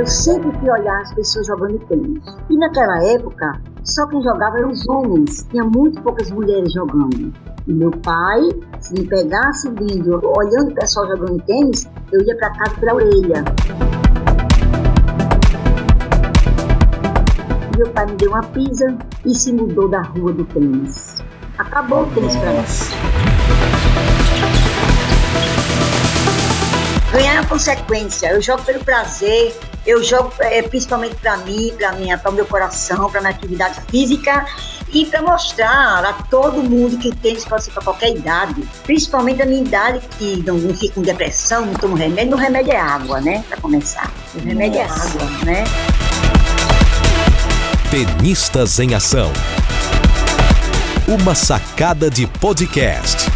eu sempre fui olhar as pessoas jogando tênis. E naquela época, só quem jogava eram os homens, tinha muito poucas mulheres jogando. E meu pai, se me pegasse vindo, olhando o pessoal jogando tênis, eu ia para casa para a orelha. Meu pai me deu uma pizza e se mudou da rua do tênis. Acabou o tênis para nós. Consequência. Eu jogo pelo prazer, eu jogo é, principalmente para mim, para minha, para o meu coração, para minha atividade física e para mostrar a todo mundo que tem pode ser para qualquer idade, principalmente a minha idade que não, não fica com depressão, não tomo remédio. O remédio é água, né? Para começar, o remédio Nossa. é água, né? Tenistas em ação. Uma sacada de podcast.